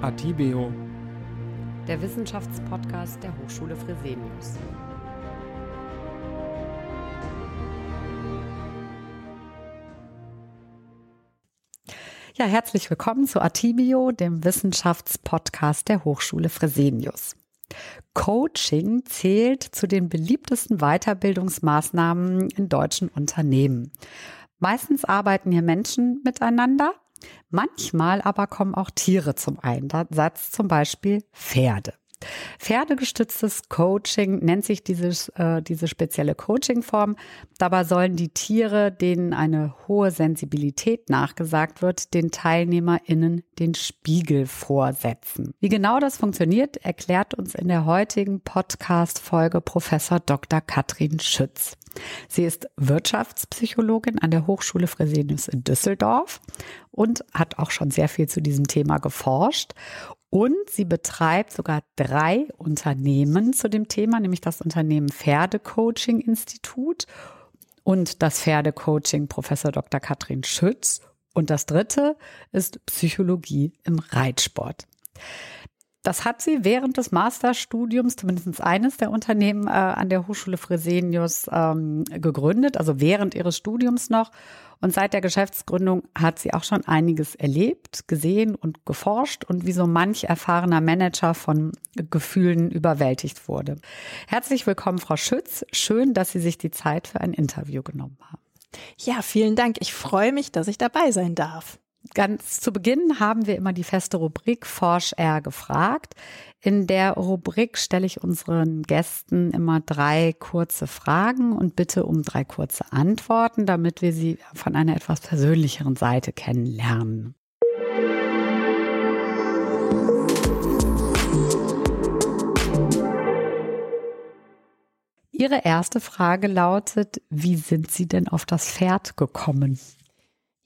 Atibeo, der Wissenschaftspodcast der Hochschule Fresenius. Ja, herzlich willkommen zu Atibio, dem Wissenschaftspodcast der Hochschule Fresenius. Coaching zählt zu den beliebtesten Weiterbildungsmaßnahmen in deutschen Unternehmen. Meistens arbeiten hier Menschen miteinander, manchmal aber kommen auch Tiere zum Einsatz, zum Beispiel Pferde. Pferdegestütztes Coaching nennt sich dieses, äh, diese spezielle Coachingform. Dabei sollen die Tiere, denen eine hohe Sensibilität nachgesagt wird, den TeilnehmerInnen den Spiegel vorsetzen. Wie genau das funktioniert, erklärt uns in der heutigen Podcast-Folge Professor Dr. Katrin Schütz. Sie ist Wirtschaftspsychologin an der Hochschule Fresenius in Düsseldorf und hat auch schon sehr viel zu diesem Thema geforscht. Und sie betreibt sogar drei Unternehmen zu dem Thema, nämlich das Unternehmen Pferdecoaching Institut und das Pferdecoaching Professor Dr. Katrin Schütz. Und das dritte ist Psychologie im Reitsport. Das hat sie während des Masterstudiums, zumindest eines der Unternehmen äh, an der Hochschule Fresenius ähm, gegründet, also während ihres Studiums noch. Und seit der Geschäftsgründung hat sie auch schon einiges erlebt, gesehen und geforscht und wie so manch erfahrener Manager von Gefühlen überwältigt wurde. Herzlich willkommen, Frau Schütz. Schön, dass Sie sich die Zeit für ein Interview genommen haben. Ja, vielen Dank. Ich freue mich, dass ich dabei sein darf. Ganz zu Beginn haben wir immer die feste Rubrik Forsch R gefragt. In der Rubrik stelle ich unseren Gästen immer drei kurze Fragen und bitte um drei kurze Antworten, damit wir sie von einer etwas persönlicheren Seite kennenlernen. Ihre erste Frage lautet, wie sind Sie denn auf das Pferd gekommen?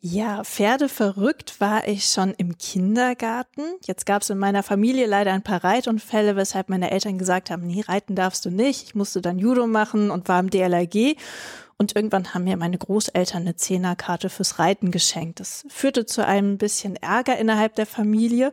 Ja, Pferde verrückt war ich schon im Kindergarten. Jetzt gab es in meiner Familie leider ein paar Reitunfälle, weshalb meine Eltern gesagt haben, nee, reiten darfst du nicht. Ich musste dann Judo machen und war im DLRG. Und irgendwann haben mir meine Großeltern eine Zehnerkarte fürs Reiten geschenkt. Das führte zu einem bisschen Ärger innerhalb der Familie.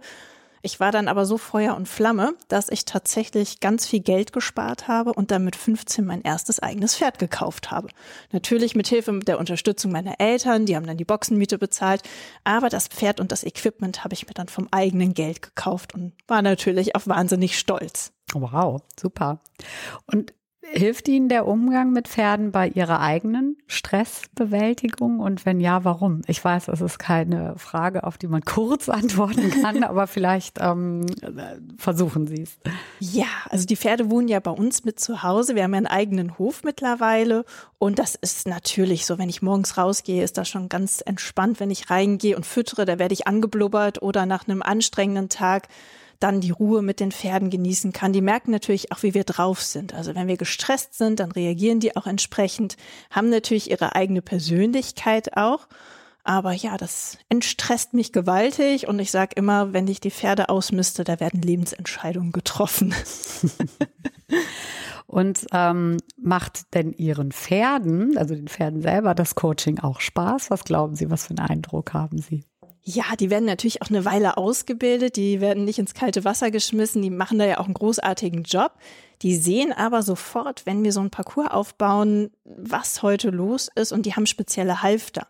Ich war dann aber so Feuer und Flamme, dass ich tatsächlich ganz viel Geld gespart habe und dann mit 15 mein erstes eigenes Pferd gekauft habe. Natürlich mit Hilfe der Unterstützung meiner Eltern, die haben dann die Boxenmiete bezahlt, aber das Pferd und das Equipment habe ich mir dann vom eigenen Geld gekauft und war natürlich auch wahnsinnig stolz. Wow, super. Und Hilft Ihnen der Umgang mit Pferden bei Ihrer eigenen Stressbewältigung? Und wenn ja, warum? Ich weiß, es ist keine Frage, auf die man kurz antworten kann, aber vielleicht ähm, versuchen Sie es. Ja, also die Pferde wohnen ja bei uns mit zu Hause. Wir haben ja einen eigenen Hof mittlerweile. Und das ist natürlich so, wenn ich morgens rausgehe, ist das schon ganz entspannt, wenn ich reingehe und füttere, da werde ich angeblubbert oder nach einem anstrengenden Tag dann die Ruhe mit den Pferden genießen kann. Die merken natürlich auch, wie wir drauf sind. Also wenn wir gestresst sind, dann reagieren die auch entsprechend, haben natürlich ihre eigene Persönlichkeit auch. Aber ja, das entstresst mich gewaltig und ich sage immer, wenn ich die Pferde ausmiste, da werden Lebensentscheidungen getroffen. und ähm, macht denn Ihren Pferden, also den Pferden selber, das Coaching auch Spaß? Was glauben Sie, was für einen Eindruck haben Sie? Ja, die werden natürlich auch eine Weile ausgebildet, die werden nicht ins kalte Wasser geschmissen, die machen da ja auch einen großartigen Job. Die sehen aber sofort, wenn wir so ein Parcours aufbauen, was heute los ist und die haben spezielle Halfter.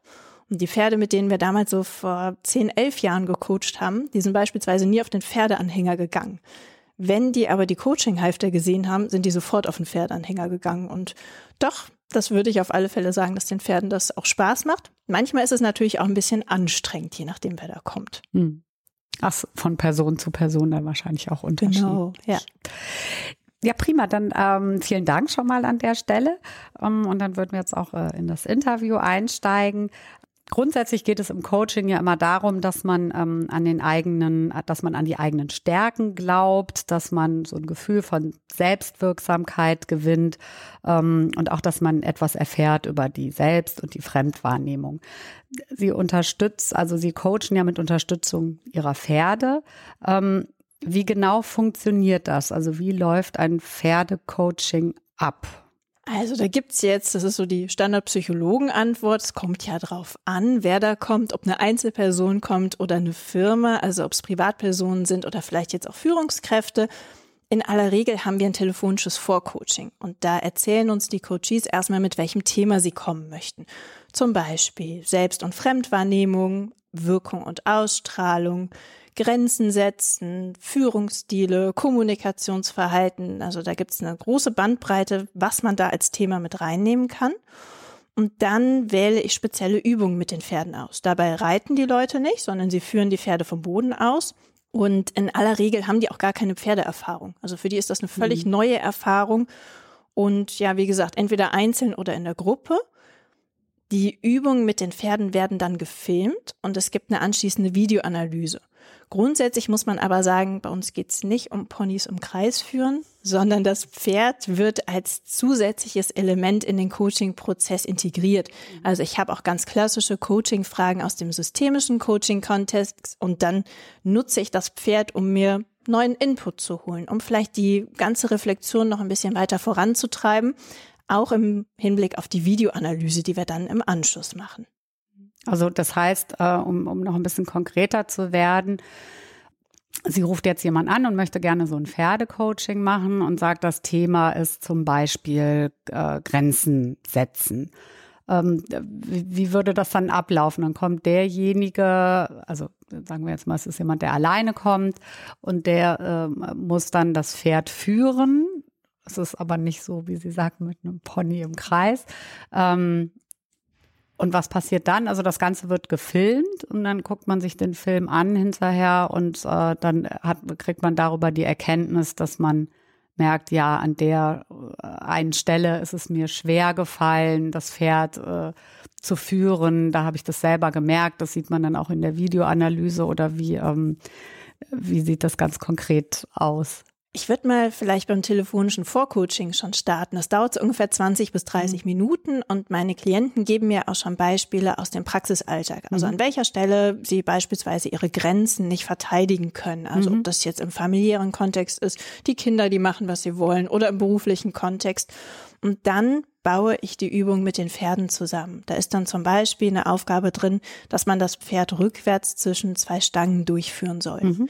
Und die Pferde, mit denen wir damals so vor 10, 11 Jahren gecoacht haben, die sind beispielsweise nie auf den Pferdeanhänger gegangen. Wenn die aber die Coaching-Halfter gesehen haben, sind die sofort auf den Pferdeanhänger gegangen. Und doch, das würde ich auf alle Fälle sagen, dass den Pferden das auch Spaß macht. Manchmal ist es natürlich auch ein bisschen anstrengend, je nachdem, wer da kommt. Hm. Ach, von Person zu Person dann wahrscheinlich auch unterschiedlich. Genau, ja. Ja, prima. Dann ähm, vielen Dank schon mal an der Stelle. Ähm, und dann würden wir jetzt auch äh, in das Interview einsteigen. Grundsätzlich geht es im Coaching ja immer darum, dass man ähm, an den eigenen, dass man an die eigenen Stärken glaubt, dass man so ein Gefühl von Selbstwirksamkeit gewinnt ähm, und auch, dass man etwas erfährt über die Selbst- und die Fremdwahrnehmung. Sie unterstützt, also Sie coachen ja mit Unterstützung Ihrer Pferde. Ähm, wie genau funktioniert das? Also wie läuft ein Pferdecoaching ab? Also da gibt's jetzt, das ist so die Standardpsychologenantwort, es kommt ja drauf an, wer da kommt, ob eine Einzelperson kommt oder eine Firma, also ob es Privatpersonen sind oder vielleicht jetzt auch Führungskräfte. In aller Regel haben wir ein telefonisches Vorcoaching und da erzählen uns die Coaches erstmal, mit welchem Thema sie kommen möchten. Zum Beispiel Selbst- und Fremdwahrnehmung, Wirkung und Ausstrahlung, Grenzen setzen, Führungsstile, Kommunikationsverhalten. Also da gibt es eine große Bandbreite, was man da als Thema mit reinnehmen kann. Und dann wähle ich spezielle Übungen mit den Pferden aus. Dabei reiten die Leute nicht, sondern sie führen die Pferde vom Boden aus. Und in aller Regel haben die auch gar keine Pferdeerfahrung. Also für die ist das eine völlig mhm. neue Erfahrung. Und ja, wie gesagt, entweder einzeln oder in der Gruppe. Die Übungen mit den Pferden werden dann gefilmt und es gibt eine anschließende Videoanalyse. Grundsätzlich muss man aber sagen, bei uns geht es nicht um Ponys im Kreis führen, sondern das Pferd wird als zusätzliches Element in den Coaching-Prozess integriert. Also ich habe auch ganz klassische Coaching-Fragen aus dem systemischen Coaching-Kontext und dann nutze ich das Pferd, um mir neuen Input zu holen, um vielleicht die ganze Reflexion noch ein bisschen weiter voranzutreiben, auch im Hinblick auf die Videoanalyse, die wir dann im Anschluss machen. Also das heißt, äh, um, um noch ein bisschen konkreter zu werden, sie ruft jetzt jemand an und möchte gerne so ein Pferdecoaching machen und sagt, das Thema ist zum Beispiel äh, Grenzen setzen. Ähm, wie, wie würde das dann ablaufen? Dann kommt derjenige, also sagen wir jetzt mal, es ist jemand, der alleine kommt und der äh, muss dann das Pferd führen. Es ist aber nicht so, wie Sie sagen, mit einem Pony im Kreis. Ähm, und was passiert dann? Also das Ganze wird gefilmt und dann guckt man sich den Film an hinterher und äh, dann hat, kriegt man darüber die Erkenntnis, dass man merkt, ja, an der äh, einen Stelle ist es mir schwer gefallen, das Pferd äh, zu führen. Da habe ich das selber gemerkt. Das sieht man dann auch in der Videoanalyse oder wie, ähm, wie sieht das ganz konkret aus? Ich würde mal vielleicht beim telefonischen Vorcoaching schon starten. Das dauert so ungefähr 20 bis 30 mhm. Minuten und meine Klienten geben mir auch schon Beispiele aus dem Praxisalltag. Also mhm. an welcher Stelle sie beispielsweise ihre Grenzen nicht verteidigen können. Also mhm. ob das jetzt im familiären Kontext ist, die Kinder, die machen, was sie wollen oder im beruflichen Kontext. Und dann baue ich die Übung mit den Pferden zusammen. Da ist dann zum Beispiel eine Aufgabe drin, dass man das Pferd rückwärts zwischen zwei Stangen durchführen soll. Mhm.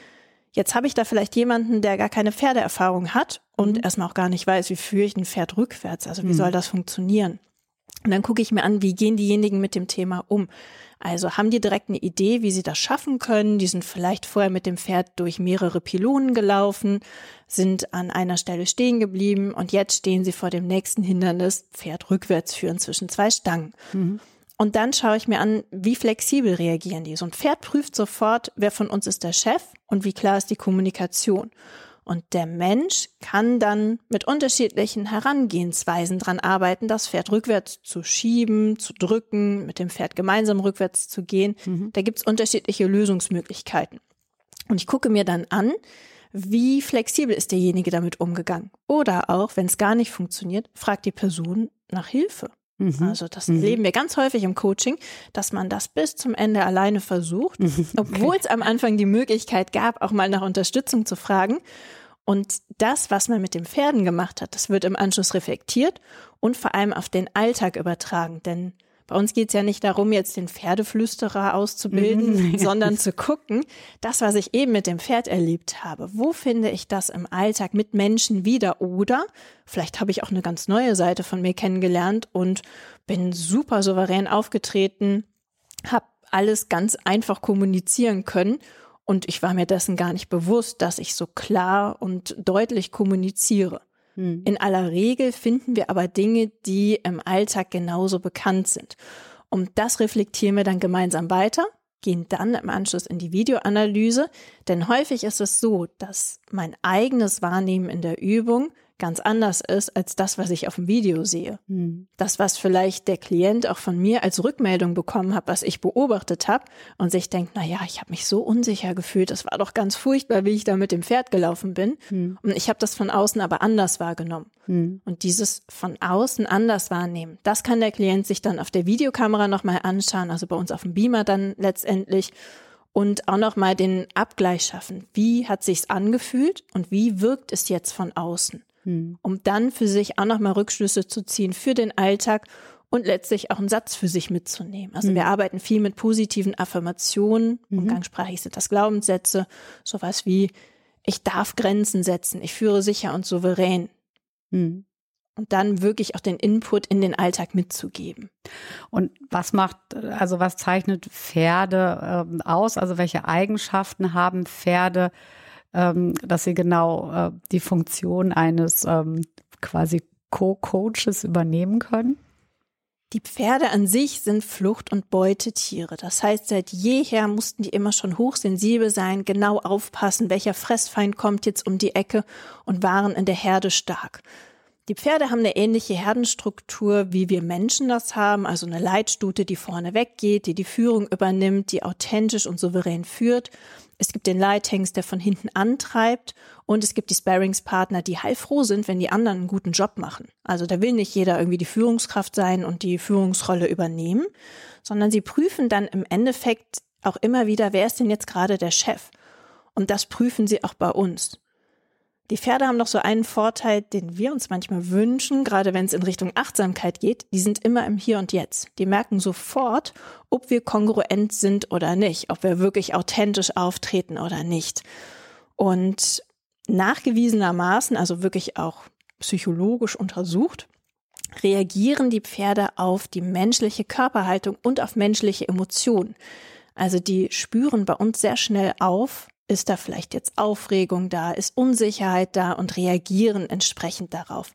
Jetzt habe ich da vielleicht jemanden, der gar keine Pferdeerfahrung hat und mhm. erstmal auch gar nicht weiß, wie führe ich ein Pferd rückwärts, also wie mhm. soll das funktionieren. Und dann gucke ich mir an, wie gehen diejenigen mit dem Thema um. Also haben die direkt eine Idee, wie sie das schaffen können? Die sind vielleicht vorher mit dem Pferd durch mehrere Pylonen gelaufen, sind an einer Stelle stehen geblieben und jetzt stehen sie vor dem nächsten Hindernis, Pferd rückwärts führen zwischen zwei Stangen. Mhm. Und dann schaue ich mir an, wie flexibel reagieren die. So ein Pferd prüft sofort, wer von uns ist der Chef und wie klar ist die Kommunikation. Und der Mensch kann dann mit unterschiedlichen Herangehensweisen dran arbeiten, das Pferd rückwärts zu schieben, zu drücken, mit dem Pferd gemeinsam rückwärts zu gehen. Mhm. Da gibt's unterschiedliche Lösungsmöglichkeiten. Und ich gucke mir dann an, wie flexibel ist derjenige damit umgegangen. Oder auch, wenn es gar nicht funktioniert, fragt die Person nach Hilfe. Mhm. Also das mhm. erleben wir ganz häufig im Coaching, dass man das bis zum Ende alleine versucht, mhm. okay. obwohl es am Anfang die Möglichkeit gab, auch mal nach Unterstützung zu fragen. Und das, was man mit den Pferden gemacht hat, das wird im Anschluss reflektiert und vor allem auf den Alltag übertragen. Denn bei uns geht es ja nicht darum, jetzt den Pferdeflüsterer auszubilden, mhm. sondern zu gucken, das, was ich eben mit dem Pferd erlebt habe, wo finde ich das im Alltag mit Menschen wieder? Oder vielleicht habe ich auch eine ganz neue Seite von mir kennengelernt und bin super souverän aufgetreten, habe alles ganz einfach kommunizieren können und ich war mir dessen gar nicht bewusst, dass ich so klar und deutlich kommuniziere. Hm. In aller Regel finden wir aber Dinge, die im Alltag genauso bekannt sind. Und das reflektieren wir dann gemeinsam weiter, gehen dann im Anschluss in die Videoanalyse, denn häufig ist es so, dass mein eigenes Wahrnehmen in der Übung ganz anders ist als das, was ich auf dem Video sehe. Mhm. Das, was vielleicht der Klient auch von mir als Rückmeldung bekommen hat, was ich beobachtet habe und sich denkt, na ja, ich habe mich so unsicher gefühlt, das war doch ganz furchtbar, wie ich da mit dem Pferd gelaufen bin. Mhm. Und ich habe das von außen aber anders wahrgenommen. Mhm. Und dieses von außen anders wahrnehmen, das kann der Klient sich dann auf der Videokamera nochmal anschauen, also bei uns auf dem Beamer dann letztendlich und auch nochmal den Abgleich schaffen. Wie hat sich's angefühlt und wie wirkt es jetzt von außen? Hm. um dann für sich auch nochmal Rückschlüsse zu ziehen für den Alltag und letztlich auch einen Satz für sich mitzunehmen. Also mhm. wir arbeiten viel mit positiven Affirmationen. Mhm. Umgangssprachlich sind das Glaubenssätze, sowas wie ich darf Grenzen setzen, ich führe sicher und souverän. Mhm. Und dann wirklich auch den Input in den Alltag mitzugeben. Und was macht, also was zeichnet Pferde ähm, aus? Also welche Eigenschaften haben Pferde, ähm, dass sie genau äh, die Funktion eines ähm, quasi Co-Coaches übernehmen können? Die Pferde an sich sind Flucht- und Beutetiere. Das heißt, seit jeher mussten die immer schon hochsensibel sein, genau aufpassen, welcher Fressfeind kommt jetzt um die Ecke und waren in der Herde stark. Die Pferde haben eine ähnliche Herdenstruktur, wie wir Menschen das haben, also eine Leitstute, die vorne weggeht, die die Führung übernimmt, die authentisch und souverän führt. Es gibt den Leithengst, der von hinten antreibt und es gibt die Sparringspartner, die heilfroh sind, wenn die anderen einen guten Job machen. Also da will nicht jeder irgendwie die Führungskraft sein und die Führungsrolle übernehmen, sondern sie prüfen dann im Endeffekt auch immer wieder, wer ist denn jetzt gerade der Chef? Und das prüfen sie auch bei uns. Die Pferde haben noch so einen Vorteil, den wir uns manchmal wünschen, gerade wenn es in Richtung Achtsamkeit geht. Die sind immer im Hier und Jetzt. Die merken sofort, ob wir kongruent sind oder nicht, ob wir wirklich authentisch auftreten oder nicht. Und nachgewiesenermaßen, also wirklich auch psychologisch untersucht, reagieren die Pferde auf die menschliche Körperhaltung und auf menschliche Emotionen. Also die spüren bei uns sehr schnell auf, ist da vielleicht jetzt Aufregung da, ist Unsicherheit da und reagieren entsprechend darauf.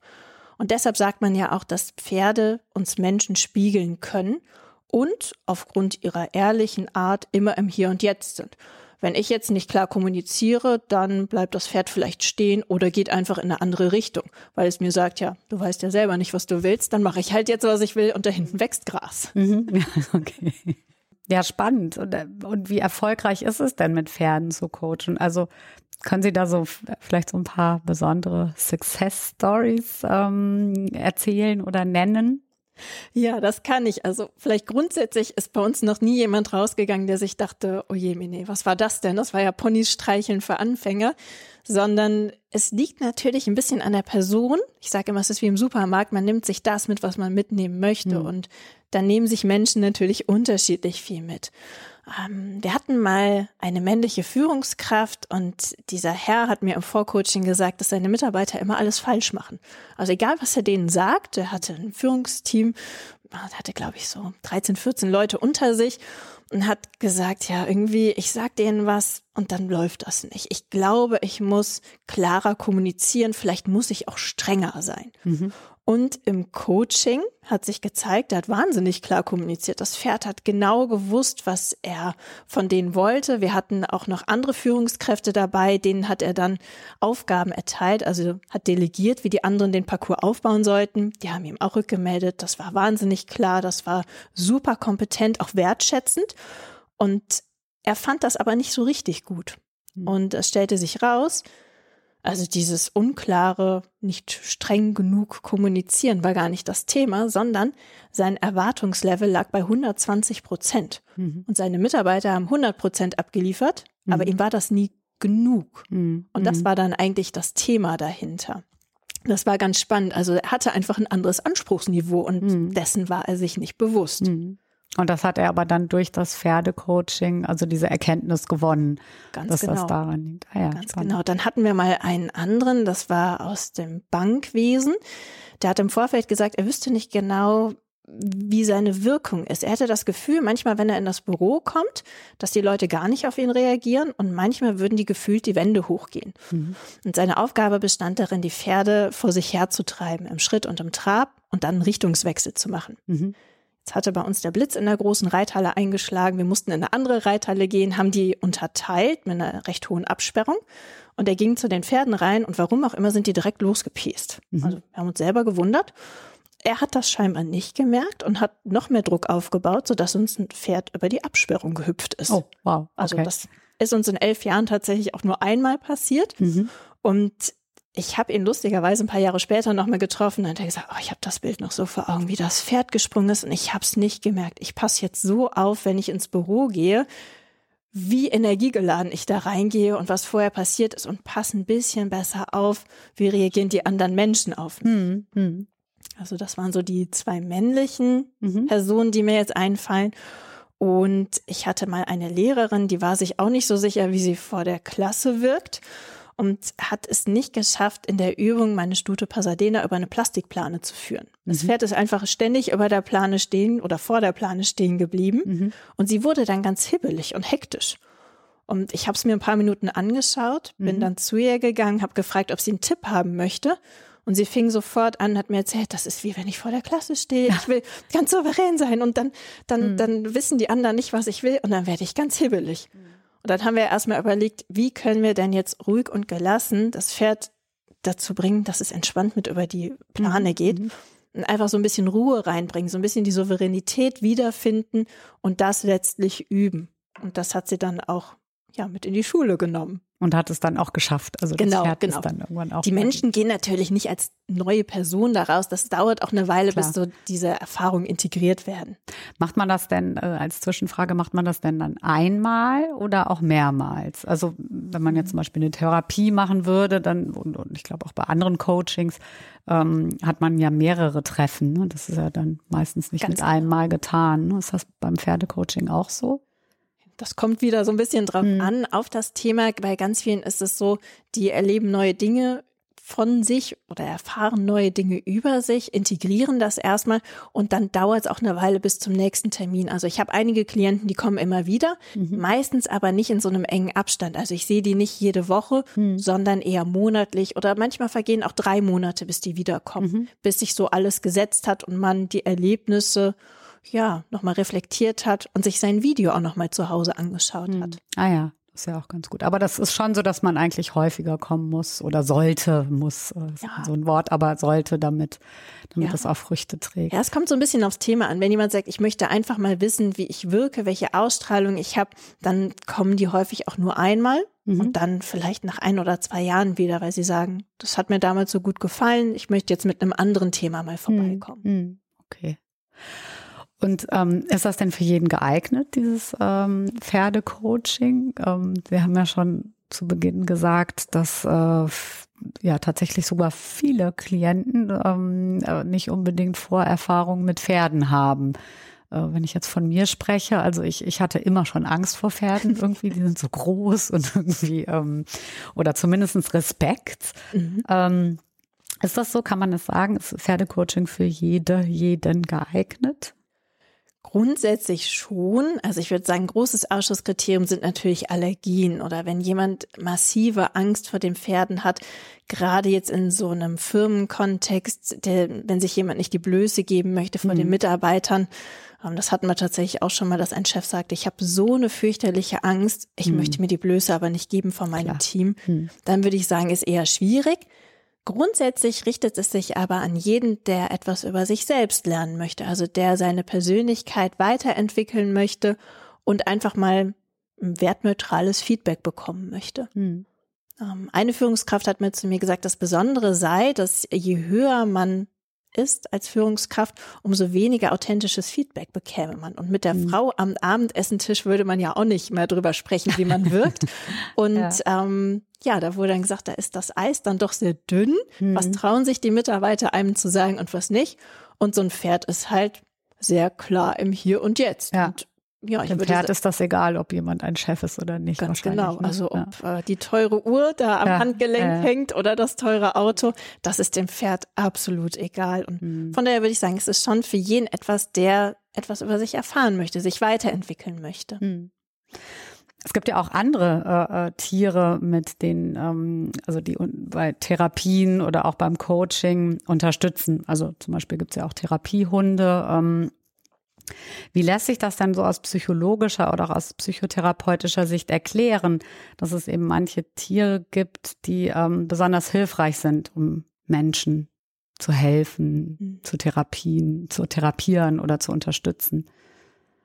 Und deshalb sagt man ja auch, dass Pferde uns Menschen spiegeln können und aufgrund ihrer ehrlichen Art immer im Hier und Jetzt sind. Wenn ich jetzt nicht klar kommuniziere, dann bleibt das Pferd vielleicht stehen oder geht einfach in eine andere Richtung, weil es mir sagt, ja, du weißt ja selber nicht, was du willst, dann mache ich halt jetzt, was ich will und da hinten wächst Gras. Mhm. Ja, okay. Ja, spannend. Und, äh, und wie erfolgreich ist es denn mit Pferden zu coachen? Also können Sie da so vielleicht so ein paar besondere Success Stories ähm, erzählen oder nennen? Ja, das kann ich. Also vielleicht grundsätzlich ist bei uns noch nie jemand rausgegangen, der sich dachte, oh je, nee, was war das denn? Das war ja Ponys streicheln für Anfänger, sondern es liegt natürlich ein bisschen an der Person. Ich sage immer, es ist wie im Supermarkt, man nimmt sich das mit, was man mitnehmen möchte mhm. und dann nehmen sich Menschen natürlich unterschiedlich viel mit. Ähm, wir hatten mal eine männliche Führungskraft und dieser Herr hat mir im Vorcoaching gesagt, dass seine Mitarbeiter immer alles falsch machen. Also egal, was er denen sagt, er hatte ein Führungsteam, hatte glaube ich so 13, 14 Leute unter sich und hat gesagt, ja, irgendwie, ich sag denen was und dann läuft das nicht. Ich glaube, ich muss klarer kommunizieren, vielleicht muss ich auch strenger sein. Mhm. Und im Coaching hat sich gezeigt, er hat wahnsinnig klar kommuniziert. Das Pferd hat genau gewusst, was er von denen wollte. Wir hatten auch noch andere Führungskräfte dabei, denen hat er dann Aufgaben erteilt, also hat delegiert, wie die anderen den Parcours aufbauen sollten. Die haben ihm auch rückgemeldet. Das war wahnsinnig klar, das war super kompetent, auch wertschätzend. Und er fand das aber nicht so richtig gut. Hm. Und es stellte sich raus, also dieses unklare, nicht streng genug kommunizieren war gar nicht das Thema, sondern sein Erwartungslevel lag bei 120 Prozent. Mhm. Und seine Mitarbeiter haben 100 Prozent abgeliefert, mhm. aber ihm war das nie genug. Mhm. Und das mhm. war dann eigentlich das Thema dahinter. Das war ganz spannend. Also er hatte einfach ein anderes Anspruchsniveau und mhm. dessen war er sich nicht bewusst. Mhm. Und das hat er aber dann durch das Pferdecoaching, also diese Erkenntnis gewonnen, Ganz dass genau. das daran liegt. Ah ja, Ganz spannend. genau. Dann hatten wir mal einen anderen, das war aus dem Bankwesen. Der hat im Vorfeld gesagt, er wüsste nicht genau, wie seine Wirkung ist. Er hätte das Gefühl, manchmal, wenn er in das Büro kommt, dass die Leute gar nicht auf ihn reagieren und manchmal würden die gefühlt die Wände hochgehen. Mhm. Und seine Aufgabe bestand darin, die Pferde vor sich herzutreiben, im Schritt und im Trab und dann einen Richtungswechsel zu machen. Mhm. Jetzt hatte bei uns der Blitz in der großen Reithalle eingeschlagen. Wir mussten in eine andere Reithalle gehen, haben die unterteilt mit einer recht hohen Absperrung. Und er ging zu den Pferden rein und warum auch immer sind die direkt losgepiest. Mhm. Also wir haben uns selber gewundert. Er hat das scheinbar nicht gemerkt und hat noch mehr Druck aufgebaut, sodass uns ein Pferd über die Absperrung gehüpft ist. Oh, wow. Also okay. Also das ist uns in elf Jahren tatsächlich auch nur einmal passiert. Mhm. Und ich habe ihn lustigerweise ein paar Jahre später nochmal getroffen und hat er gesagt, oh, ich habe das Bild noch so vor Augen, wie das Pferd gesprungen ist und ich habe es nicht gemerkt. Ich passe jetzt so auf, wenn ich ins Büro gehe, wie energiegeladen ich da reingehe und was vorher passiert ist und passe ein bisschen besser auf, wie reagieren die anderen Menschen auf mich. Hm, hm. Also das waren so die zwei männlichen mhm. Personen, die mir jetzt einfallen. Und ich hatte mal eine Lehrerin, die war sich auch nicht so sicher, wie sie vor der Klasse wirkt und hat es nicht geschafft, in der Übung meine Stute Pasadena über eine Plastikplane zu führen. Das mhm. Pferd ist einfach ständig über der Plane stehen oder vor der Plane stehen geblieben mhm. und sie wurde dann ganz hibbelig und hektisch. Und ich habe es mir ein paar Minuten angeschaut, bin mhm. dann zu ihr gegangen, habe gefragt, ob sie einen Tipp haben möchte. Und sie fing sofort an, hat mir erzählt, das ist wie wenn ich vor der Klasse stehe. Ich will ganz souverän sein und dann, dann, mhm. dann wissen die anderen nicht, was ich will und dann werde ich ganz hibbelig. Mhm. Und dann haben wir erstmal überlegt, wie können wir denn jetzt ruhig und gelassen das Pferd dazu bringen, dass es entspannt mit über die Plane mhm. geht. Mhm. Und einfach so ein bisschen Ruhe reinbringen, so ein bisschen die Souveränität wiederfinden und das letztlich üben. Und das hat sie dann auch ja, mit in die Schule genommen. Und hat es dann auch geschafft. Also genau, das Pferd genau. Ist dann irgendwann auch die Menschen gehen natürlich nicht als neue Person daraus. Das dauert auch eine Weile, Klar. bis so diese Erfahrungen integriert werden. Macht man das denn, äh, als Zwischenfrage, macht man das denn dann einmal oder auch mehrmals? Also wenn man jetzt zum Beispiel eine Therapie machen würde, dann, und, und ich glaube auch bei anderen Coachings, ähm, hat man ja mehrere Treffen. Ne? Das ist ja dann meistens nicht Ganz mit genau. einmal getan. Ist das beim Pferdecoaching auch so? Das kommt wieder so ein bisschen drauf mhm. an, auf das Thema. Bei ganz vielen ist es so, die erleben neue Dinge von sich oder erfahren neue Dinge über sich, integrieren das erstmal und dann dauert es auch eine Weile bis zum nächsten Termin. Also ich habe einige Klienten, die kommen immer wieder, mhm. meistens aber nicht in so einem engen Abstand. Also ich sehe die nicht jede Woche, mhm. sondern eher monatlich oder manchmal vergehen auch drei Monate, bis die wiederkommen, mhm. bis sich so alles gesetzt hat und man die Erlebnisse ja, nochmal reflektiert hat und sich sein Video auch nochmal zu Hause angeschaut hm. hat. Ah ja, das ist ja auch ganz gut. Aber das ist schon so, dass man eigentlich häufiger kommen muss oder sollte, muss, äh, ja. so ein Wort, aber sollte, damit, damit ja. es auch Früchte trägt. Ja, es kommt so ein bisschen aufs Thema an. Wenn jemand sagt, ich möchte einfach mal wissen, wie ich wirke, welche Ausstrahlung ich habe, dann kommen die häufig auch nur einmal. Mhm. Und dann vielleicht nach ein oder zwei Jahren wieder, weil sie sagen, das hat mir damals so gut gefallen, ich möchte jetzt mit einem anderen Thema mal hm. vorbeikommen. Mhm. Okay. Und ähm, ist das denn für jeden geeignet, dieses ähm, Pferdecoaching? Ähm, Sie haben ja schon zu Beginn gesagt, dass äh, ja tatsächlich sogar viele Klienten ähm, äh, nicht unbedingt Vorerfahrung mit Pferden haben. Äh, wenn ich jetzt von mir spreche, also ich, ich hatte immer schon Angst vor Pferden irgendwie, die sind so groß und irgendwie, ähm, oder zumindestens Respekt. Mhm. Ähm, ist das so? Kann man das sagen? Ist Pferdecoaching für jede, jeden geeignet? Grundsätzlich schon. Also ich würde sagen, großes Ausschusskriterium sind natürlich Allergien oder wenn jemand massive Angst vor den Pferden hat, gerade jetzt in so einem Firmenkontext, der, wenn sich jemand nicht die Blöße geben möchte vor mhm. den Mitarbeitern. Ähm, das hatten wir tatsächlich auch schon mal, dass ein Chef sagte, ich habe so eine fürchterliche Angst, ich mhm. möchte mir die Blöße aber nicht geben vor meinem Klar. Team. Mhm. Dann würde ich sagen, ist eher schwierig. Grundsätzlich richtet es sich aber an jeden, der etwas über sich selbst lernen möchte, also der seine Persönlichkeit weiterentwickeln möchte und einfach mal ein wertneutrales Feedback bekommen möchte. Hm. Ähm, eine Führungskraft hat mir zu mir gesagt, das Besondere sei, dass je höher man ist als Führungskraft, umso weniger authentisches Feedback bekäme man. Und mit der mhm. Frau am Abendessentisch würde man ja auch nicht mehr drüber sprechen, wie man wirkt. Und ja. Ähm, ja, da wurde dann gesagt, da ist das Eis dann doch sehr dünn. Mhm. Was trauen sich die Mitarbeiter einem zu sagen und was nicht? Und so ein Pferd ist halt sehr klar im Hier und Jetzt. Ja. Und ja, ich Dem Pferd ist das egal, ob jemand ein Chef ist oder nicht. Ganz genau. Ne? Also ob ja. äh, die teure Uhr da am ja, Handgelenk äh. hängt oder das teure Auto, das ist dem Pferd absolut egal. Und mhm. von daher würde ich sagen, es ist schon für jeden etwas, der etwas über sich erfahren möchte, sich weiterentwickeln möchte. Mhm. Es gibt ja auch andere äh, äh, Tiere, mit denen, ähm, also die bei Therapien oder auch beim Coaching unterstützen. Also zum Beispiel gibt es ja auch Therapiehunde. Ähm, wie lässt sich das denn so aus psychologischer oder auch aus psychotherapeutischer Sicht erklären, dass es eben manche Tiere gibt, die ähm, besonders hilfreich sind, um Menschen zu helfen, mhm. zu Therapien, zu therapieren oder zu unterstützen?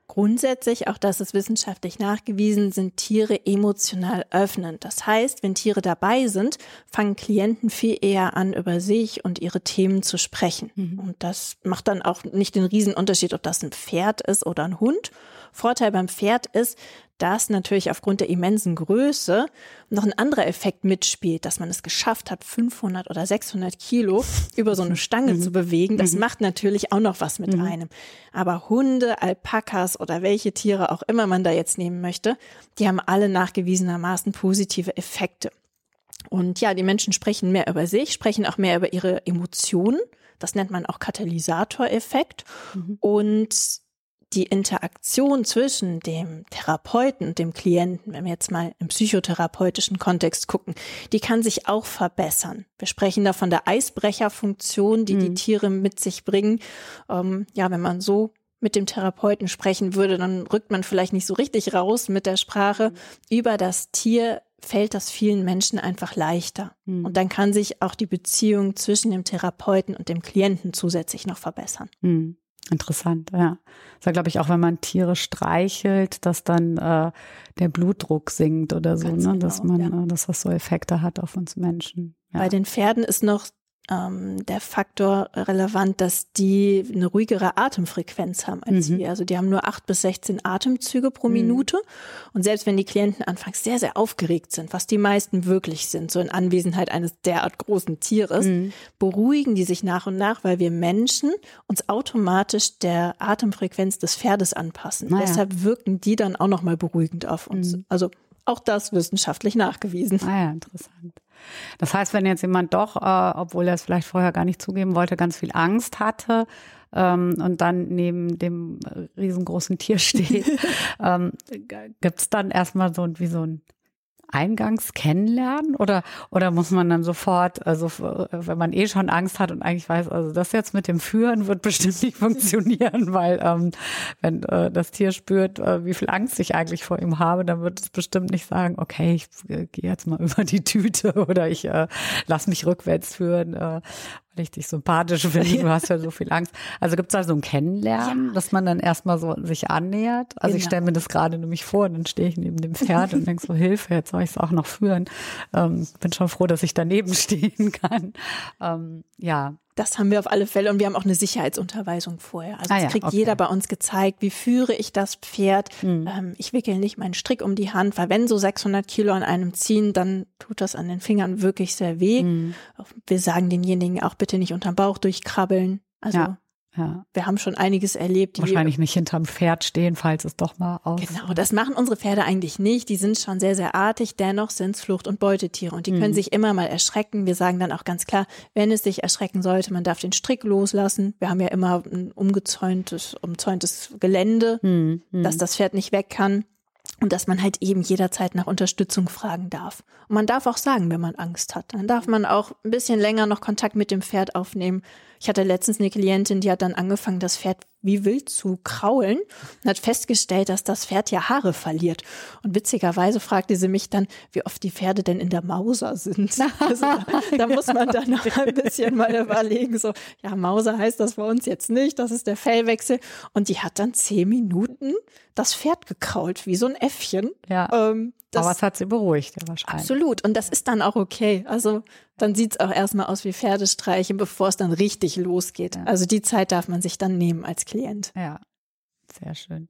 Grundsätzlich, auch das ist wissenschaftlich nachgewiesen, sind Tiere emotional öffnend. Das heißt, wenn Tiere dabei sind, fangen Klienten viel eher an, über sich und ihre Themen zu sprechen. Mhm. Und das macht dann auch nicht den Riesenunterschied, ob das ein Pferd ist oder ein Hund. Vorteil beim Pferd ist, dass natürlich aufgrund der immensen Größe noch ein anderer Effekt mitspielt, dass man es geschafft hat, 500 oder 600 Kilo über so eine Stange mhm. zu bewegen. Das mhm. macht natürlich auch noch was mit mhm. einem. Aber Hunde, Alpakas oder welche Tiere auch immer man da jetzt nehmen möchte, die haben alle nachgewiesenermaßen positive Effekte. Und ja, die Menschen sprechen mehr über sich, sprechen auch mehr über ihre Emotionen. Das nennt man auch Katalysatoreffekt. Mhm. Und die Interaktion zwischen dem Therapeuten und dem Klienten, wenn wir jetzt mal im psychotherapeutischen Kontext gucken, die kann sich auch verbessern. Wir sprechen da von der Eisbrecherfunktion, die mhm. die Tiere mit sich bringen. Ähm, ja, wenn man so mit dem Therapeuten sprechen würde, dann rückt man vielleicht nicht so richtig raus mit der Sprache. Mhm. Über das Tier fällt das vielen Menschen einfach leichter. Mhm. Und dann kann sich auch die Beziehung zwischen dem Therapeuten und dem Klienten zusätzlich noch verbessern. Mhm. Interessant, ja. Das war, glaube ich, auch wenn man Tiere streichelt, dass dann äh, der Blutdruck sinkt oder so, Ganz ne? Genau, dass man, ja. äh, dass das so Effekte hat auf uns Menschen. Ja. Bei den Pferden ist noch ähm, der Faktor relevant, dass die eine ruhigere Atemfrequenz haben als mhm. wir. Also die haben nur acht bis 16 Atemzüge pro mhm. Minute. Und selbst wenn die Klienten anfangs sehr, sehr aufgeregt sind, was die meisten wirklich sind, so in Anwesenheit eines derart großen Tieres, mhm. beruhigen die sich nach und nach, weil wir Menschen uns automatisch der Atemfrequenz des Pferdes anpassen. Naja. Deshalb wirken die dann auch nochmal beruhigend auf uns. Mhm. Also auch das wissenschaftlich nachgewiesen. Ah ja, interessant. Das heißt, wenn jetzt jemand doch, äh, obwohl er es vielleicht vorher gar nicht zugeben wollte, ganz viel Angst hatte ähm, und dann neben dem riesengroßen Tier steht, ähm, gibt es dann erstmal so wie so ein eingangs kennenlernen? Oder oder muss man dann sofort, also wenn man eh schon Angst hat und eigentlich weiß, also das jetzt mit dem Führen wird bestimmt nicht funktionieren, weil ähm, wenn äh, das Tier spürt, äh, wie viel Angst ich eigentlich vor ihm habe, dann wird es bestimmt nicht sagen, okay, ich äh, gehe jetzt mal über die Tüte oder ich äh, lass mich rückwärts führen äh, richtig sympathisch finde. Du hast ja so viel Angst. Also gibt es da so ein Kennenlernen, ja. dass man dann erstmal so sich annähert? Also genau. ich stelle mir das gerade nämlich vor, dann stehe ich neben dem Pferd und denke so, Hilfe, jetzt soll ich es auch noch führen. Ähm, bin schon froh, dass ich daneben stehen kann. Ähm, ja, das haben wir auf alle Fälle und wir haben auch eine Sicherheitsunterweisung vorher. Also ah, ja, kriegt okay. jeder bei uns gezeigt, wie führe ich das Pferd. Mhm. Ähm, ich wickel nicht meinen Strick um die Hand, weil wenn so 600 Kilo an einem ziehen, dann tut das an den Fingern wirklich sehr weh. Mhm. Wir sagen denjenigen auch bitte nicht unterm Bauch durchkrabbeln. Also ja. Ja. Wir haben schon einiges erlebt. Wahrscheinlich nicht hinterm Pferd stehen, falls es doch mal aus. Genau, das machen unsere Pferde eigentlich nicht. Die sind schon sehr, sehr artig. Dennoch sind es Flucht- und Beutetiere und die mhm. können sich immer mal erschrecken. Wir sagen dann auch ganz klar, wenn es sich erschrecken sollte, man darf den Strick loslassen. Wir haben ja immer ein umgezäuntes, umzäuntes Gelände, mhm. Mhm. dass das Pferd nicht weg kann. Und dass man halt eben jederzeit nach Unterstützung fragen darf. Und man darf auch sagen, wenn man Angst hat. Dann darf man auch ein bisschen länger noch Kontakt mit dem Pferd aufnehmen. Ich hatte letztens eine Klientin, die hat dann angefangen, das Pferd wie wild zu kraulen und hat festgestellt, dass das Pferd ja Haare verliert. Und witzigerweise fragte sie mich dann, wie oft die Pferde denn in der Mauser sind. Also da, muss man dann noch ein bisschen mal überlegen, so, ja, Mauser heißt das bei uns jetzt nicht, das ist der Fellwechsel. Und die hat dann zehn Minuten das Pferd gekrault, wie so ein Äffchen. Ja. Ähm, das, Aber es hat sie beruhigt, ja, wahrscheinlich. Absolut. Und das ist dann auch okay. Also dann sieht es auch erstmal aus wie Pferdestreichen, bevor es dann richtig losgeht. Ja. Also die Zeit darf man sich dann nehmen als Klient. Ja, sehr schön.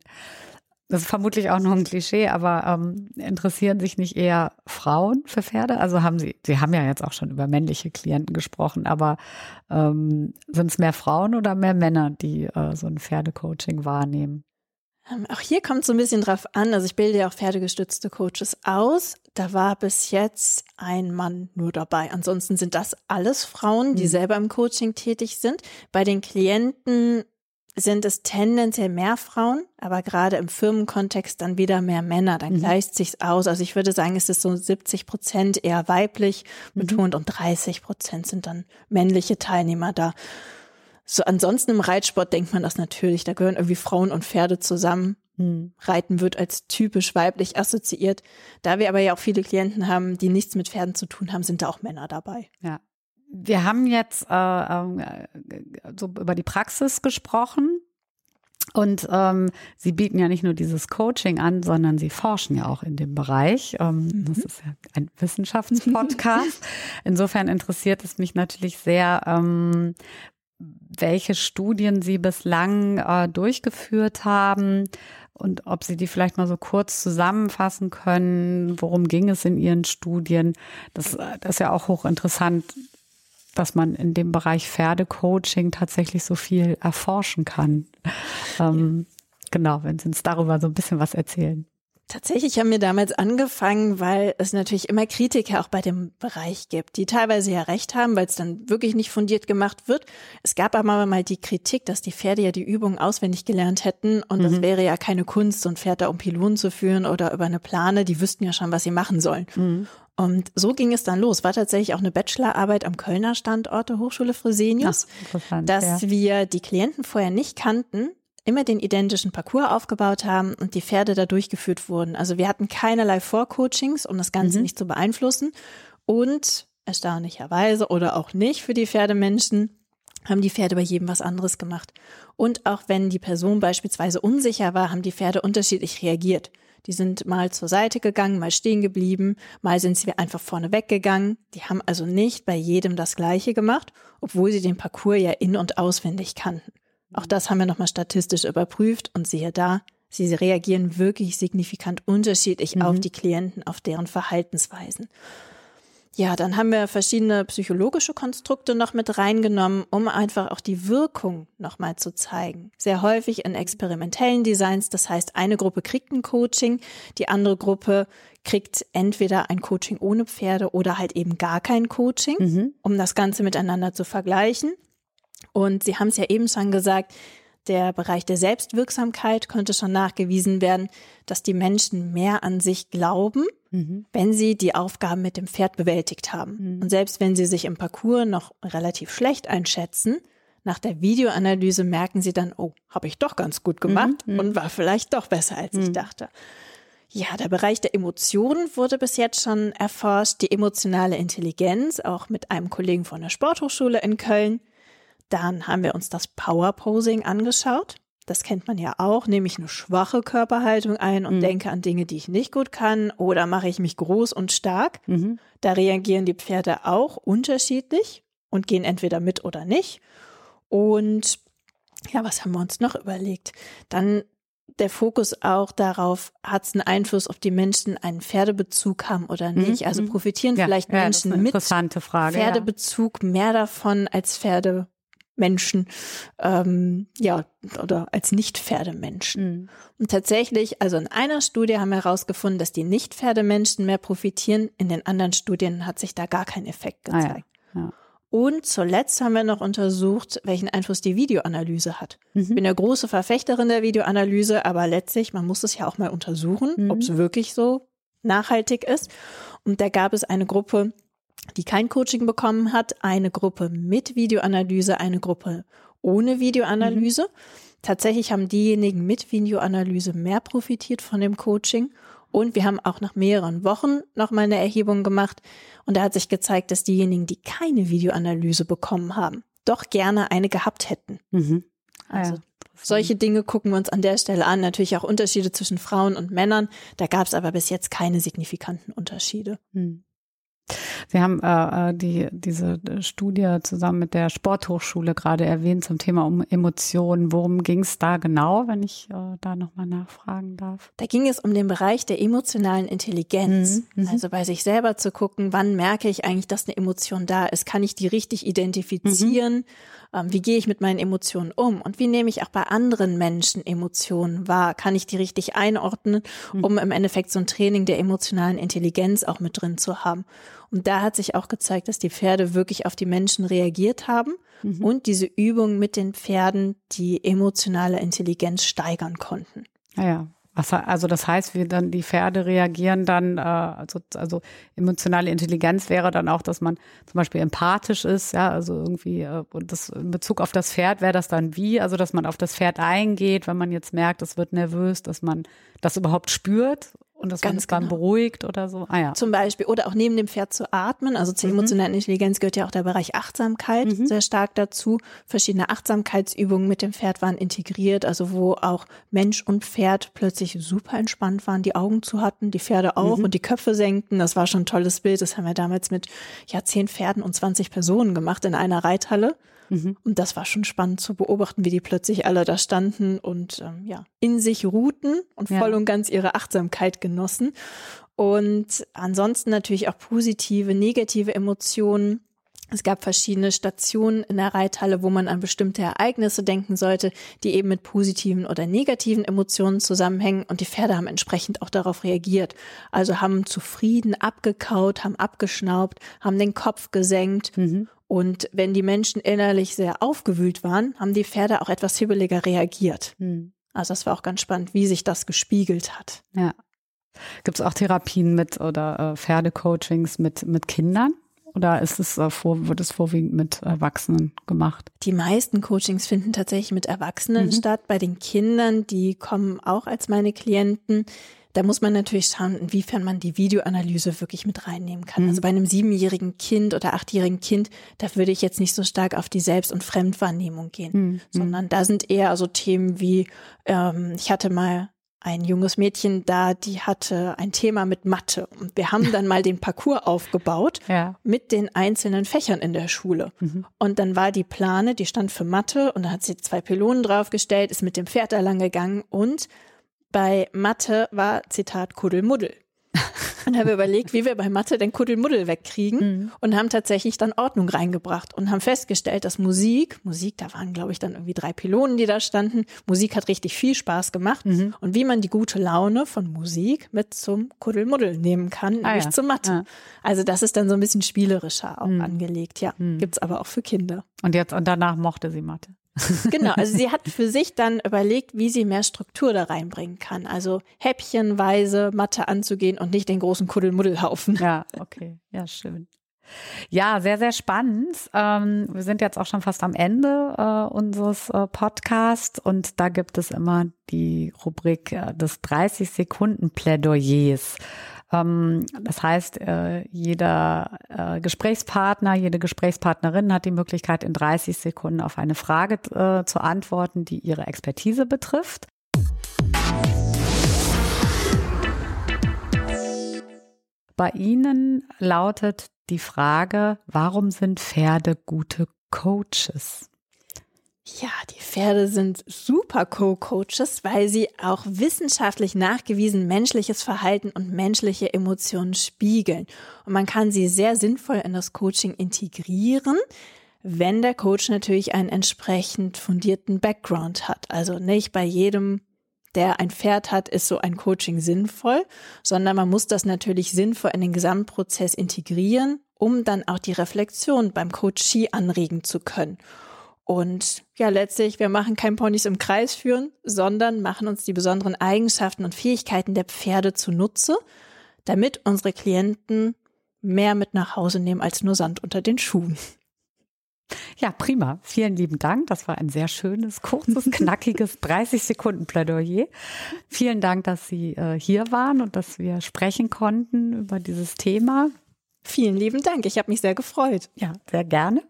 Das ist vermutlich auch noch ein Klischee, aber ähm, interessieren sich nicht eher Frauen für Pferde? Also haben Sie, Sie haben ja jetzt auch schon über männliche Klienten gesprochen, aber ähm, sind es mehr Frauen oder mehr Männer, die äh, so ein Pferdecoaching wahrnehmen? Ähm, auch hier kommt es so ein bisschen drauf an. Also ich bilde ja auch pferdegestützte Coaches aus. Da war bis jetzt ein Mann nur dabei. Ansonsten sind das alles Frauen, die mhm. selber im Coaching tätig sind. Bei den Klienten sind es tendenziell mehr Frauen, aber gerade im Firmenkontext dann wieder mehr Männer. Dann mhm. gleicht sich's aus. Also ich würde sagen, es ist so 70 Prozent eher weiblich mhm. betont mhm. und 30 Prozent sind dann männliche Teilnehmer da. So ansonsten im Reitsport denkt man das natürlich. Da gehören irgendwie Frauen und Pferde zusammen. Hm. Reiten wird als typisch weiblich assoziiert. Da wir aber ja auch viele Klienten haben, die nichts mit Pferden zu tun haben, sind da auch Männer dabei. Ja. Wir haben jetzt äh, äh, so über die Praxis gesprochen. Und ähm, Sie bieten ja nicht nur dieses Coaching an, sondern Sie forschen ja auch in dem Bereich. Ähm, mhm. Das ist ja ein Wissenschaftspodcast. Insofern interessiert es mich natürlich sehr, ähm, welche Studien Sie bislang äh, durchgeführt haben und ob Sie die vielleicht mal so kurz zusammenfassen können. Worum ging es in Ihren Studien? Das, das ist ja auch hochinteressant, dass man in dem Bereich Pferdecoaching tatsächlich so viel erforschen kann. Ähm, genau, wenn Sie uns darüber so ein bisschen was erzählen. Tatsächlich haben wir damals angefangen, weil es natürlich immer Kritiker auch bei dem Bereich gibt, die teilweise ja recht haben, weil es dann wirklich nicht fundiert gemacht wird. Es gab aber mal die Kritik, dass die Pferde ja die Übungen auswendig gelernt hätten und mhm. das wäre ja keine Kunst, so ein Pferd da um Pylonen zu führen oder über eine Plane, die wüssten ja schon, was sie machen sollen. Mhm. Und so ging es dann los. War tatsächlich auch eine Bachelorarbeit am Kölner Standort der Hochschule Fresenius, Ach, dass ja. wir die Klienten vorher nicht kannten, immer den identischen Parcours aufgebaut haben und die Pferde da durchgeführt wurden. Also wir hatten keinerlei Vorcoachings, um das Ganze mhm. nicht zu beeinflussen. Und erstaunlicherweise oder auch nicht für die Pferdemenschen haben die Pferde bei jedem was anderes gemacht. Und auch wenn die Person beispielsweise unsicher war, haben die Pferde unterschiedlich reagiert. Die sind mal zur Seite gegangen, mal stehen geblieben, mal sind sie einfach vorne weggegangen. Die haben also nicht bei jedem das Gleiche gemacht, obwohl sie den Parcours ja in- und auswendig kannten. Auch das haben wir nochmal statistisch überprüft und siehe da, sie reagieren wirklich signifikant unterschiedlich mhm. auf die Klienten, auf deren Verhaltensweisen. Ja, dann haben wir verschiedene psychologische Konstrukte noch mit reingenommen, um einfach auch die Wirkung nochmal zu zeigen. Sehr häufig in experimentellen Designs, das heißt, eine Gruppe kriegt ein Coaching, die andere Gruppe kriegt entweder ein Coaching ohne Pferde oder halt eben gar kein Coaching, mhm. um das Ganze miteinander zu vergleichen. Und Sie haben es ja eben schon gesagt, der Bereich der Selbstwirksamkeit könnte schon nachgewiesen werden, dass die Menschen mehr an sich glauben, mhm. wenn sie die Aufgaben mit dem Pferd bewältigt haben. Mhm. Und selbst wenn sie sich im Parcours noch relativ schlecht einschätzen, nach der Videoanalyse merken sie dann, oh, habe ich doch ganz gut gemacht mhm. und war vielleicht doch besser, als ich mhm. dachte. Ja, der Bereich der Emotionen wurde bis jetzt schon erforscht, die emotionale Intelligenz, auch mit einem Kollegen von der Sporthochschule in Köln. Dann haben wir uns das Power Posing angeschaut. Das kennt man ja auch, nehme ich eine schwache Körperhaltung ein und mhm. denke an Dinge, die ich nicht gut kann oder mache ich mich groß und stark. Mhm. Da reagieren die Pferde auch unterschiedlich und gehen entweder mit oder nicht. Und ja, was haben wir uns noch überlegt? Dann der Fokus auch darauf, hat es einen Einfluss, ob die Menschen einen Pferdebezug haben oder mhm, nicht. Also mhm. profitieren ja, vielleicht ja, Menschen mit Frage, Pferdebezug ja. mehr davon als Pferde Menschen, ähm, ja, oder als Nicht-Pferdemenschen. Mhm. Und tatsächlich, also in einer Studie haben wir herausgefunden, dass die Nicht-Pferdemenschen mehr profitieren. In den anderen Studien hat sich da gar kein Effekt gezeigt. Ah, ja. Ja. Und zuletzt haben wir noch untersucht, welchen Einfluss die Videoanalyse hat. Mhm. Ich bin ja große Verfechterin der Videoanalyse, aber letztlich, man muss es ja auch mal untersuchen, mhm. ob es wirklich so nachhaltig ist. Und da gab es eine Gruppe, die kein Coaching bekommen hat, eine Gruppe mit Videoanalyse, eine Gruppe ohne Videoanalyse. Mhm. Tatsächlich haben diejenigen mit Videoanalyse mehr profitiert von dem Coaching. Und wir haben auch nach mehreren Wochen nochmal eine Erhebung gemacht. Und da hat sich gezeigt, dass diejenigen, die keine Videoanalyse bekommen haben, doch gerne eine gehabt hätten. Mhm. Ah, also ja. solche Dinge gucken wir uns an der Stelle an. Natürlich auch Unterschiede zwischen Frauen und Männern. Da gab es aber bis jetzt keine signifikanten Unterschiede. Mhm. Sie haben äh, äh, die, diese Studie zusammen mit der Sporthochschule gerade erwähnt zum Thema um Emotionen. Worum ging es da genau, wenn ich äh, da nochmal nachfragen darf? Da ging es um den Bereich der emotionalen Intelligenz. Mhm, mhm. Also bei sich selber zu gucken, wann merke ich eigentlich, dass eine Emotion da ist? Kann ich die richtig identifizieren? Mhm. Ähm, wie gehe ich mit meinen Emotionen um? Und wie nehme ich auch bei anderen Menschen Emotionen wahr? Kann ich die richtig einordnen, mhm. um im Endeffekt so ein Training der emotionalen Intelligenz auch mit drin zu haben? Und da hat sich auch gezeigt, dass die Pferde wirklich auf die Menschen reagiert haben mhm. und diese Übungen mit den Pferden die emotionale Intelligenz steigern konnten. Ja, ja. Also das heißt, wie dann die Pferde reagieren dann, äh, also, also emotionale Intelligenz wäre dann auch, dass man zum Beispiel empathisch ist, ja, also irgendwie, äh, und das in Bezug auf das Pferd wäre das dann wie, also dass man auf das Pferd eingeht, wenn man jetzt merkt, es wird nervös, dass man das überhaupt spürt und das Ganz man genau. beruhigt oder so. Ah, ja. Zum Beispiel. Oder auch neben dem Pferd zu atmen. Also zur mhm. emotionalen Intelligenz gehört ja auch der Bereich Achtsamkeit mhm. sehr stark dazu. Verschiedene Achtsamkeitsübungen mit dem Pferd waren integriert. Also wo auch Mensch und Pferd plötzlich super entspannt waren, die Augen zu hatten, die Pferde auch mhm. und die Köpfe senkten. Das war schon ein tolles Bild. Das haben wir damals mit ja, zehn Pferden und 20 Personen gemacht in einer Reithalle. Mhm. Und das war schon spannend zu beobachten, wie die plötzlich alle da standen und ähm, ja, in sich ruhten und voll ja. und ganz ihre Achtsamkeit genossen. Und ansonsten natürlich auch positive, negative Emotionen es gab verschiedene Stationen in der Reithalle, wo man an bestimmte Ereignisse denken sollte, die eben mit positiven oder negativen Emotionen zusammenhängen und die Pferde haben entsprechend auch darauf reagiert. Also haben zufrieden abgekaut, haben abgeschnaubt, haben den Kopf gesenkt mhm. Und wenn die Menschen innerlich sehr aufgewühlt waren, haben die Pferde auch etwas hibbeliger reagiert. Mhm. Also das war auch ganz spannend, wie sich das gespiegelt hat. Ja. Gibt es auch Therapien mit oder äh, Pferdecoachings mit, mit Kindern? Oder ist es äh, vor, wird es vorwiegend mit Erwachsenen gemacht? Die meisten Coachings finden tatsächlich mit Erwachsenen mhm. statt. Bei den Kindern, die kommen auch als meine Klienten. Da muss man natürlich schauen, inwiefern man die Videoanalyse wirklich mit reinnehmen kann. Mhm. Also bei einem siebenjährigen Kind oder achtjährigen Kind, da würde ich jetzt nicht so stark auf die Selbst- und Fremdwahrnehmung gehen, mhm. sondern da sind eher so Themen wie, ähm, ich hatte mal ein junges Mädchen da, die hatte ein Thema mit Mathe. Und wir haben dann mal den Parcours aufgebaut ja. mit den einzelnen Fächern in der Schule. Mhm. Und dann war die Plane, die stand für Mathe und da hat sie zwei Pylonen draufgestellt, ist mit dem Pferd da lang gegangen und bei Mathe war Zitat Kuddelmuddel. Und habe überlegt, wie wir bei Mathe den Kuddelmuddel wegkriegen mhm. und haben tatsächlich dann Ordnung reingebracht und haben festgestellt, dass Musik, Musik, da waren glaube ich dann irgendwie drei Pylonen, die da standen, Musik hat richtig viel Spaß gemacht mhm. und wie man die gute Laune von Musik mit zum Kuddelmuddel nehmen kann, ah, nämlich ja. zur Mathe. Ja. Also das ist dann so ein bisschen spielerischer auch mhm. angelegt, ja. Mhm. Gibt's aber auch für Kinder. Und jetzt, und danach mochte sie Mathe. Genau, also sie hat für sich dann überlegt, wie sie mehr Struktur da reinbringen kann. Also häppchenweise Mathe anzugehen und nicht den großen Kuddelmuddelhaufen. Ja, okay, ja, schön. Ja, sehr, sehr spannend. Ähm, wir sind jetzt auch schon fast am Ende äh, unseres äh, Podcasts und da gibt es immer die Rubrik äh, des 30 Sekunden Plädoyers. Ähm, das heißt, äh, jeder äh, Gesprächspartner, jede Gesprächspartnerin hat die Möglichkeit, in 30 Sekunden auf eine Frage äh, zu antworten, die ihre Expertise betrifft. Bei Ihnen lautet die Frage, warum sind Pferde gute Coaches? Ja, die Pferde sind super Co-Coaches, weil sie auch wissenschaftlich nachgewiesen menschliches Verhalten und menschliche Emotionen spiegeln. Und man kann sie sehr sinnvoll in das Coaching integrieren, wenn der Coach natürlich einen entsprechend fundierten Background hat. Also nicht bei jedem, der ein Pferd hat, ist so ein Coaching sinnvoll, sondern man muss das natürlich sinnvoll in den Gesamtprozess integrieren, um dann auch die Reflexion beim Coachie anregen zu können. Und ja, letztlich, wir machen kein Ponys im Kreis führen, sondern machen uns die besonderen Eigenschaften und Fähigkeiten der Pferde zunutze, damit unsere Klienten mehr mit nach Hause nehmen als nur Sand unter den Schuhen. Ja, prima. Vielen lieben Dank. Das war ein sehr schönes, kurzes, knackiges 30 Sekunden Plädoyer. Vielen Dank, dass Sie äh, hier waren und dass wir sprechen konnten über dieses Thema. Vielen lieben Dank. Ich habe mich sehr gefreut. Ja, sehr gerne.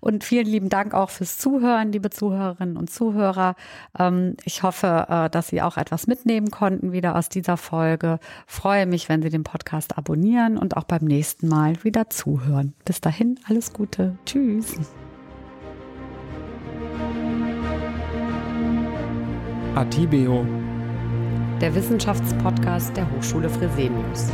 Und vielen lieben Dank auch fürs Zuhören, liebe Zuhörerinnen und Zuhörer. Ähm, ich hoffe, äh, dass Sie auch etwas mitnehmen konnten wieder aus dieser Folge. Freue mich, wenn Sie den Podcast abonnieren und auch beim nächsten Mal wieder zuhören. Bis dahin, alles Gute. Tschüss. Atibeo. Der Wissenschaftspodcast der Hochschule Fresenius.